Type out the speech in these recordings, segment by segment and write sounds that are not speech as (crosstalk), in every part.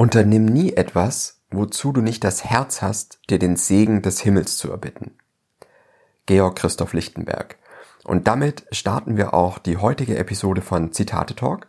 Unternimm nie etwas, wozu du nicht das Herz hast, dir den Segen des Himmels zu erbitten. Georg Christoph Lichtenberg. Und damit starten wir auch die heutige Episode von Zitate Talk.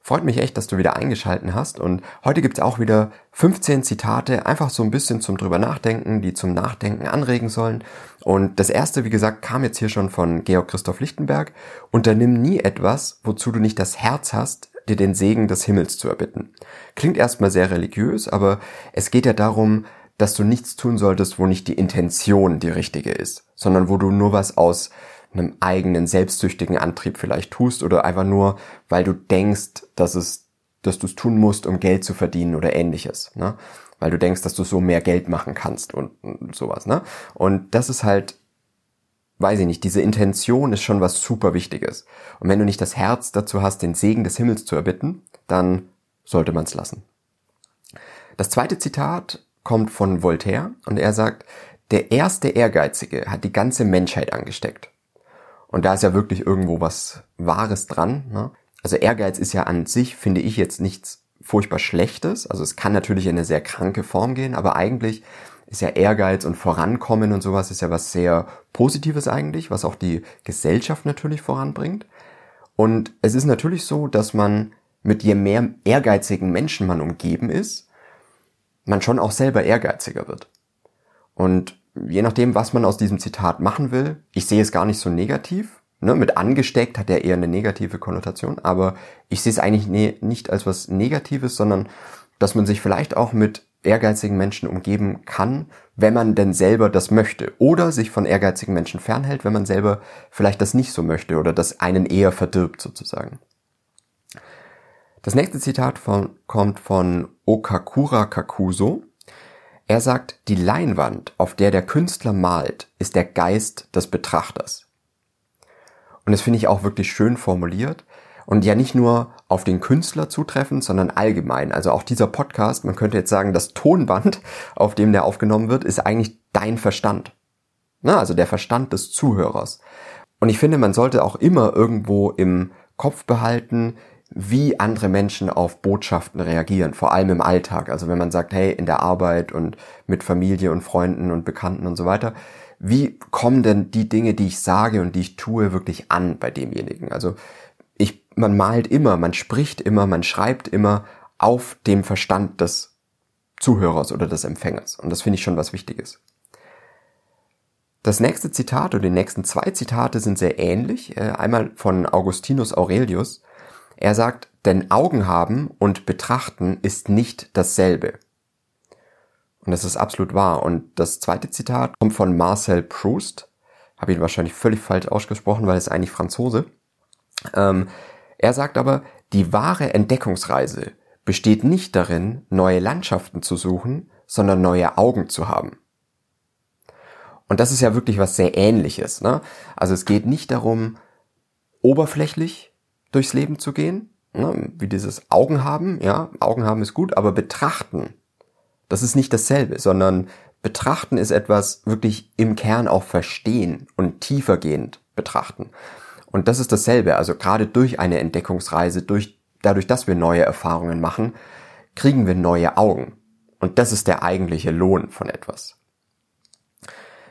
Freut mich echt, dass du wieder eingeschalten hast. Und heute gibt es auch wieder 15 Zitate, einfach so ein bisschen zum drüber nachdenken, die zum Nachdenken anregen sollen. Und das erste, wie gesagt, kam jetzt hier schon von Georg Christoph Lichtenberg. Unternimm nie etwas, wozu du nicht das Herz hast, dir den Segen des Himmels zu erbitten. Klingt erstmal sehr religiös, aber es geht ja darum, dass du nichts tun solltest, wo nicht die Intention die richtige ist, sondern wo du nur was aus einem eigenen selbstsüchtigen Antrieb vielleicht tust oder einfach nur, weil du denkst, dass es, dass du es tun musst, um Geld zu verdienen oder ähnliches, ne? Weil du denkst, dass du so mehr Geld machen kannst und, und sowas, ne? Und das ist halt, weiß ich nicht, diese Intention ist schon was super Wichtiges. Und wenn du nicht das Herz dazu hast, den Segen des Himmels zu erbitten, dann sollte man es lassen. Das zweite Zitat kommt von Voltaire und er sagt, der erste Ehrgeizige hat die ganze Menschheit angesteckt. Und da ist ja wirklich irgendwo was Wahres dran. Ne? Also Ehrgeiz ist ja an sich, finde ich, jetzt nichts furchtbar Schlechtes. Also es kann natürlich in eine sehr kranke Form gehen, aber eigentlich ist ja Ehrgeiz und Vorankommen und sowas ist ja was sehr Positives eigentlich, was auch die Gesellschaft natürlich voranbringt. Und es ist natürlich so, dass man mit je mehr ehrgeizigen Menschen man umgeben ist, man schon auch selber ehrgeiziger wird. Und je nachdem, was man aus diesem Zitat machen will, ich sehe es gar nicht so negativ. Ne, mit angesteckt hat er eher eine negative Konnotation, aber ich sehe es eigentlich ne, nicht als was Negatives, sondern dass man sich vielleicht auch mit ehrgeizigen Menschen umgeben kann, wenn man denn selber das möchte. Oder sich von ehrgeizigen Menschen fernhält, wenn man selber vielleicht das nicht so möchte oder das einen eher verdirbt sozusagen. Das nächste Zitat von, kommt von Okakura Kakuso. Er sagt, die Leinwand, auf der der Künstler malt, ist der Geist des Betrachters. Und das finde ich auch wirklich schön formuliert und ja nicht nur auf den Künstler zutreffend, sondern allgemein. Also auch dieser Podcast, man könnte jetzt sagen, das Tonband, auf dem der aufgenommen wird, ist eigentlich dein Verstand. Na, also der Verstand des Zuhörers. Und ich finde, man sollte auch immer irgendwo im Kopf behalten, wie andere Menschen auf Botschaften reagieren, vor allem im Alltag. Also wenn man sagt, hey, in der Arbeit und mit Familie und Freunden und Bekannten und so weiter, wie kommen denn die Dinge, die ich sage und die ich tue, wirklich an bei demjenigen? Also ich, man malt immer, man spricht immer, man schreibt immer auf dem Verstand des Zuhörers oder des Empfängers. Und das finde ich schon was Wichtiges. Das nächste Zitat oder die nächsten zwei Zitate sind sehr ähnlich. Äh, einmal von Augustinus Aurelius. Er sagt, denn Augen haben und betrachten ist nicht dasselbe. Und das ist absolut wahr. Und das zweite Zitat kommt von Marcel Proust. Habe ihn wahrscheinlich völlig falsch ausgesprochen, weil es eigentlich Franzose. Ähm, er sagt aber, die wahre Entdeckungsreise besteht nicht darin, neue Landschaften zu suchen, sondern neue Augen zu haben. Und das ist ja wirklich was sehr ähnliches. Ne? Also es geht nicht darum, oberflächlich durchs Leben zu gehen, ne, wie dieses Augen haben, ja, Augen haben ist gut, aber betrachten, das ist nicht dasselbe, sondern betrachten ist etwas wirklich im Kern auch verstehen und tiefergehend betrachten. Und das ist dasselbe, also gerade durch eine Entdeckungsreise, durch, dadurch, dass wir neue Erfahrungen machen, kriegen wir neue Augen. Und das ist der eigentliche Lohn von etwas.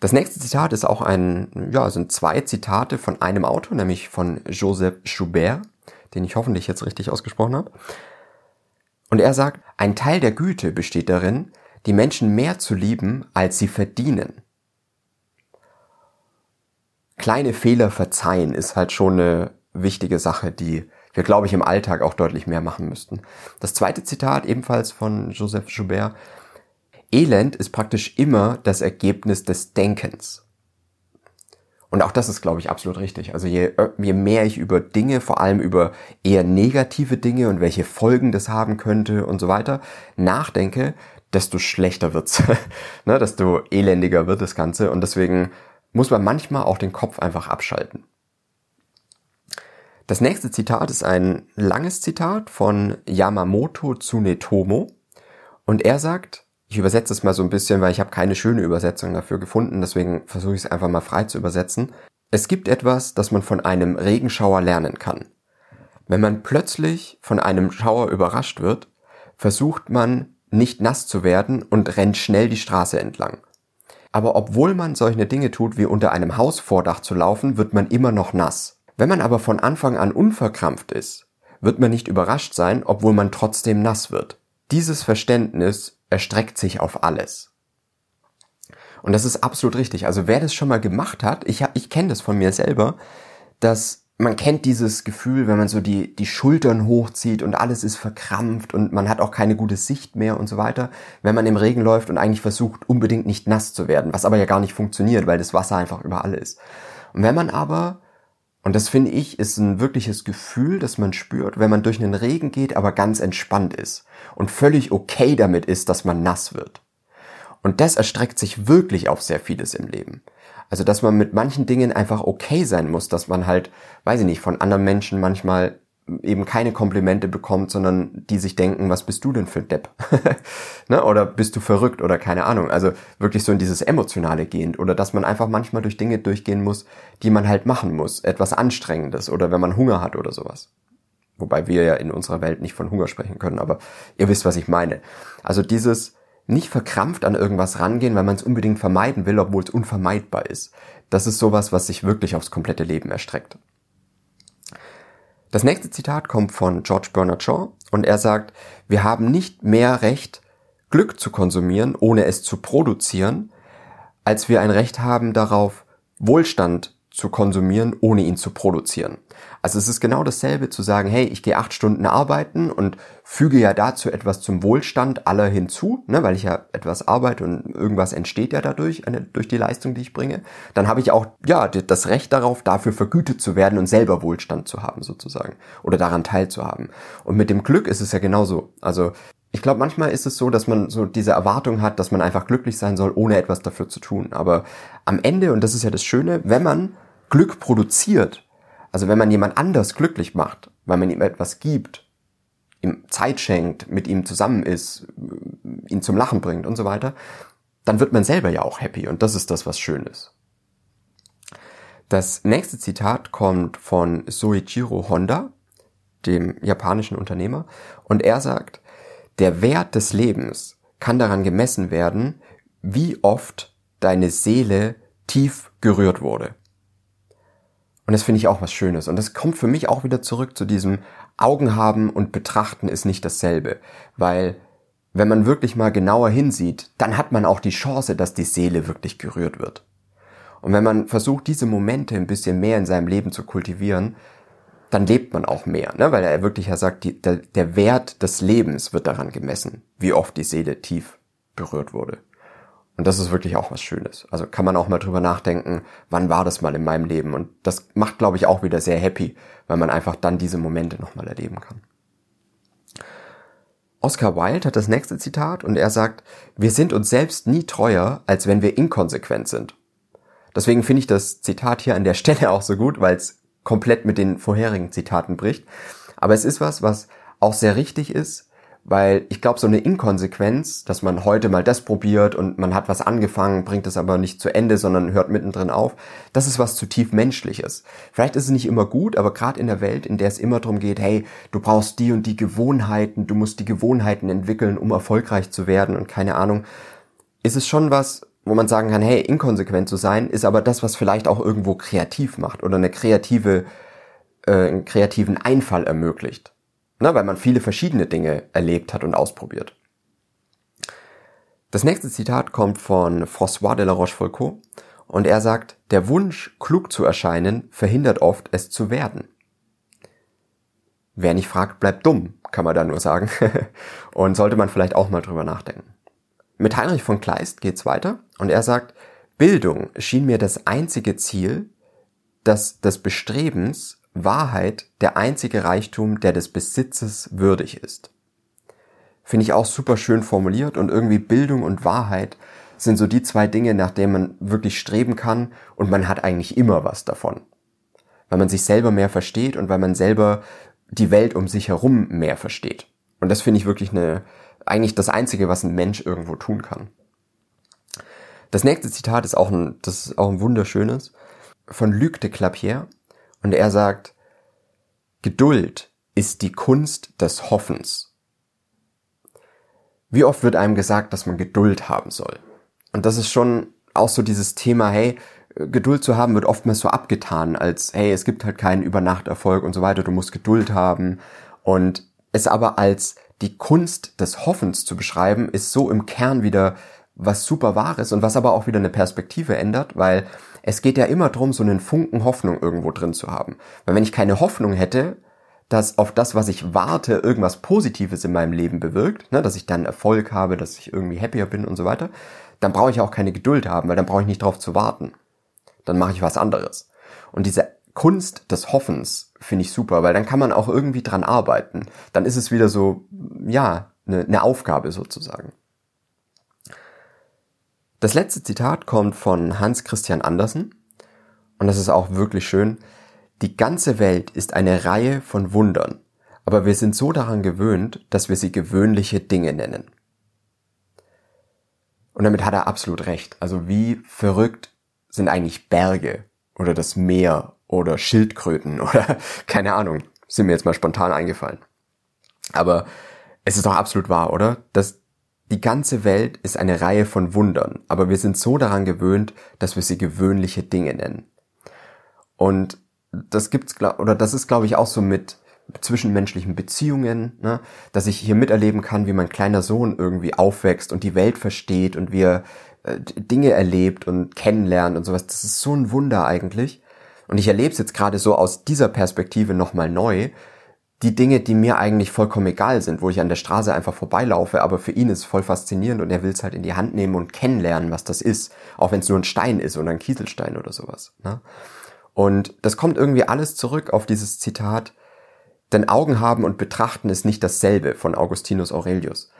Das nächste Zitat ist auch ein, ja, sind zwei Zitate von einem Autor, nämlich von Joseph Schubert, den ich hoffentlich jetzt richtig ausgesprochen habe. Und er sagt, ein Teil der Güte besteht darin, die Menschen mehr zu lieben, als sie verdienen. Kleine Fehler verzeihen ist halt schon eine wichtige Sache, die wir, glaube ich, im Alltag auch deutlich mehr machen müssten. Das zweite Zitat ebenfalls von Joseph Joubert, Elend ist praktisch immer das Ergebnis des Denkens. Und auch das ist, glaube ich, absolut richtig. Also je, je mehr ich über Dinge, vor allem über eher negative Dinge und welche Folgen das haben könnte und so weiter, nachdenke, desto schlechter wird's, (laughs) ne, desto elendiger wird das Ganze. Und deswegen muss man manchmal auch den Kopf einfach abschalten. Das nächste Zitat ist ein langes Zitat von Yamamoto Tsunetomo. Und er sagt, ich übersetze es mal so ein bisschen, weil ich habe keine schöne Übersetzung dafür gefunden, deswegen versuche ich es einfach mal frei zu übersetzen. Es gibt etwas, das man von einem Regenschauer lernen kann. Wenn man plötzlich von einem Schauer überrascht wird, versucht man nicht nass zu werden und rennt schnell die Straße entlang. Aber obwohl man solche Dinge tut, wie unter einem Hausvordach zu laufen, wird man immer noch nass. Wenn man aber von Anfang an unverkrampft ist, wird man nicht überrascht sein, obwohl man trotzdem nass wird. Dieses Verständnis erstreckt sich auf alles. Und das ist absolut richtig. Also wer das schon mal gemacht hat, ich, ich kenne das von mir selber, dass man kennt dieses Gefühl, wenn man so die, die Schultern hochzieht und alles ist verkrampft und man hat auch keine gute Sicht mehr und so weiter, wenn man im Regen läuft und eigentlich versucht, unbedingt nicht nass zu werden, was aber ja gar nicht funktioniert, weil das Wasser einfach überall ist. Und wenn man aber, und das finde ich, ist ein wirkliches Gefühl, das man spürt, wenn man durch einen Regen geht, aber ganz entspannt ist und völlig okay damit ist, dass man nass wird. Und das erstreckt sich wirklich auf sehr vieles im Leben. Also, dass man mit manchen Dingen einfach okay sein muss, dass man halt, weiß ich nicht, von anderen Menschen manchmal eben keine Komplimente bekommt, sondern die sich denken, was bist du denn für ein Depp? (laughs) ne? Oder bist du verrückt oder keine Ahnung. Also wirklich so in dieses Emotionale gehend. Oder dass man einfach manchmal durch Dinge durchgehen muss, die man halt machen muss. Etwas Anstrengendes oder wenn man Hunger hat oder sowas. Wobei wir ja in unserer Welt nicht von Hunger sprechen können, aber ihr wisst, was ich meine. Also dieses, nicht verkrampft an irgendwas rangehen, weil man es unbedingt vermeiden will, obwohl es unvermeidbar ist. Das ist sowas, was sich wirklich aufs komplette Leben erstreckt. Das nächste Zitat kommt von George Bernard Shaw und er sagt, wir haben nicht mehr Recht, Glück zu konsumieren, ohne es zu produzieren, als wir ein Recht haben darauf, Wohlstand zu konsumieren, ohne ihn zu produzieren. Also es ist genau dasselbe zu sagen, hey, ich gehe acht Stunden arbeiten und füge ja dazu etwas zum Wohlstand aller hinzu, ne, weil ich ja etwas arbeite und irgendwas entsteht ja dadurch, eine, durch die Leistung, die ich bringe. Dann habe ich auch ja das Recht darauf, dafür vergütet zu werden und selber Wohlstand zu haben sozusagen oder daran teilzuhaben. Und mit dem Glück ist es ja genauso. Also ich glaube, manchmal ist es so, dass man so diese Erwartung hat, dass man einfach glücklich sein soll, ohne etwas dafür zu tun. Aber am Ende, und das ist ja das Schöne, wenn man Glück produziert, also wenn man jemand anders glücklich macht, weil man ihm etwas gibt, ihm Zeit schenkt, mit ihm zusammen ist, ihn zum Lachen bringt und so weiter, dann wird man selber ja auch happy und das ist das, was schön ist. Das nächste Zitat kommt von Soichiro Honda, dem japanischen Unternehmer, und er sagt, der Wert des Lebens kann daran gemessen werden, wie oft deine Seele tief gerührt wurde. Und das finde ich auch was Schönes. Und das kommt für mich auch wieder zurück zu diesem Augen haben und betrachten ist nicht dasselbe. Weil wenn man wirklich mal genauer hinsieht, dann hat man auch die Chance, dass die Seele wirklich gerührt wird. Und wenn man versucht, diese Momente ein bisschen mehr in seinem Leben zu kultivieren, dann lebt man auch mehr, ne? weil er wirklich ja sagt, die, der, der Wert des Lebens wird daran gemessen, wie oft die Seele tief berührt wurde. Und das ist wirklich auch was Schönes. Also kann man auch mal drüber nachdenken, wann war das mal in meinem Leben. Und das macht, glaube ich, auch wieder sehr happy, weil man einfach dann diese Momente nochmal erleben kann. Oscar Wilde hat das nächste Zitat und er sagt, wir sind uns selbst nie treuer, als wenn wir inkonsequent sind. Deswegen finde ich das Zitat hier an der (laughs) Stelle auch so gut, weil es komplett mit den vorherigen Zitaten bricht. Aber es ist was, was auch sehr richtig ist, weil ich glaube, so eine Inkonsequenz, dass man heute mal das probiert und man hat was angefangen, bringt es aber nicht zu Ende, sondern hört mittendrin auf, das ist was zutiefst Menschliches. Vielleicht ist es nicht immer gut, aber gerade in der Welt, in der es immer darum geht, hey, du brauchst die und die Gewohnheiten, du musst die Gewohnheiten entwickeln, um erfolgreich zu werden und keine Ahnung, ist es schon was, wo man sagen kann, hey, inkonsequent zu sein, ist aber das, was vielleicht auch irgendwo kreativ macht oder eine kreative, äh, einen kreativen Einfall ermöglicht. Ne, weil man viele verschiedene Dinge erlebt hat und ausprobiert. Das nächste Zitat kommt von François de la Rochefoucauld und er sagt, der Wunsch, klug zu erscheinen, verhindert oft, es zu werden. Wer nicht fragt, bleibt dumm, kann man da nur sagen. (laughs) und sollte man vielleicht auch mal drüber nachdenken. Mit Heinrich von Kleist geht's weiter und er sagt, Bildung schien mir das einzige Ziel, das des Bestrebens Wahrheit der einzige Reichtum, der des Besitzes würdig ist. Finde ich auch super schön formuliert und irgendwie Bildung und Wahrheit sind so die zwei Dinge, nach denen man wirklich streben kann und man hat eigentlich immer was davon. Weil man sich selber mehr versteht und weil man selber die Welt um sich herum mehr versteht. Und das finde ich wirklich eine, eigentlich das einzige, was ein Mensch irgendwo tun kann. Das nächste Zitat ist auch ein, das ist auch ein wunderschönes von Luc de Clapier. Und er sagt, Geduld ist die Kunst des Hoffens. Wie oft wird einem gesagt, dass man Geduld haben soll? Und das ist schon auch so dieses Thema, hey, Geduld zu haben wird oftmals so abgetan als, hey, es gibt halt keinen Übernachterfolg und so weiter, du musst Geduld haben. Und es aber als die Kunst des Hoffens zu beschreiben, ist so im Kern wieder was super Wahres und was aber auch wieder eine Perspektive ändert, weil es geht ja immer darum, so einen Funken Hoffnung irgendwo drin zu haben. Weil wenn ich keine Hoffnung hätte, dass auf das, was ich warte, irgendwas Positives in meinem Leben bewirkt, ne, dass ich dann Erfolg habe, dass ich irgendwie happier bin und so weiter, dann brauche ich auch keine Geduld haben, weil dann brauche ich nicht drauf zu warten. Dann mache ich was anderes. Und diese Kunst des Hoffens finde ich super, weil dann kann man auch irgendwie dran arbeiten. Dann ist es wieder so, ja, eine, eine Aufgabe sozusagen. Das letzte Zitat kommt von Hans Christian Andersen und das ist auch wirklich schön. Die ganze Welt ist eine Reihe von Wundern, aber wir sind so daran gewöhnt, dass wir sie gewöhnliche Dinge nennen. Und damit hat er absolut recht. Also wie verrückt sind eigentlich Berge oder das Meer oder Schildkröten (laughs) oder keine Ahnung, sind mir jetzt mal spontan eingefallen. Aber es ist doch absolut wahr, oder? Dass die ganze Welt ist eine Reihe von Wundern, aber wir sind so daran gewöhnt, dass wir sie gewöhnliche Dinge nennen. Und das gibt's oder das ist glaube ich auch so mit zwischenmenschlichen Beziehungen, ne? dass ich hier miterleben kann, wie mein kleiner Sohn irgendwie aufwächst und die Welt versteht und wie er äh, Dinge erlebt und kennenlernt und sowas. Das ist so ein Wunder eigentlich. Und ich erlebe es jetzt gerade so aus dieser Perspektive nochmal neu. Die Dinge, die mir eigentlich vollkommen egal sind, wo ich an der Straße einfach vorbeilaufe, aber für ihn ist es voll faszinierend und er will es halt in die Hand nehmen und kennenlernen, was das ist. Auch wenn es nur ein Stein ist oder ein Kieselstein oder sowas. Ne? Und das kommt irgendwie alles zurück auf dieses Zitat, denn Augen haben und betrachten ist nicht dasselbe von Augustinus Aurelius.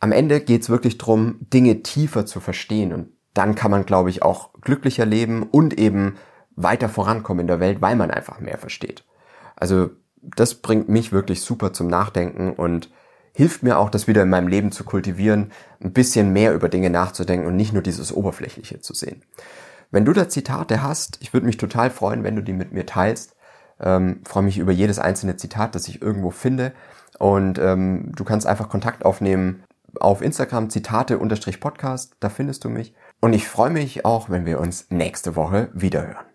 Am Ende geht's wirklich drum, Dinge tiefer zu verstehen und dann kann man, glaube ich, auch glücklicher leben und eben weiter vorankommen in der Welt, weil man einfach mehr versteht. Also das bringt mich wirklich super zum Nachdenken und hilft mir auch, das wieder in meinem Leben zu kultivieren, ein bisschen mehr über Dinge nachzudenken und nicht nur dieses Oberflächliche zu sehen. Wenn du da Zitate hast, ich würde mich total freuen, wenn du die mit mir teilst. Ähm, freue mich über jedes einzelne Zitat, das ich irgendwo finde. Und ähm, du kannst einfach Kontakt aufnehmen auf Instagram Zitate-Podcast, da findest du mich. Und ich freue mich auch, wenn wir uns nächste Woche wiederhören.